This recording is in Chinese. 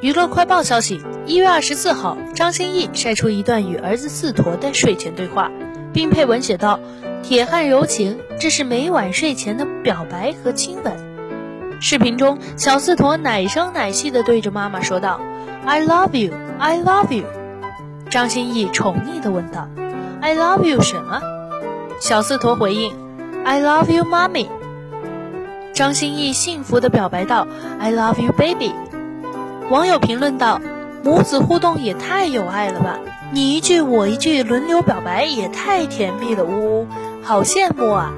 娱乐快报消息：一月二十四号，张歆艺晒出一段与儿子四坨的睡前对话，并配文写道：“铁汉柔情，这是每晚睡前的表白和亲吻。”视频中，小四坨奶声奶气地对着妈妈说道：“I love you, I love you。”张歆艺宠溺地问道：“I love you 什么？”小四坨回应：“I love you, mommy。”张歆艺幸福地表白道：“I love you, baby。”网友评论道：“母子互动也太有爱了吧！你一句我一句轮流表白，也太甜蜜了，呜呜，好羡慕啊！”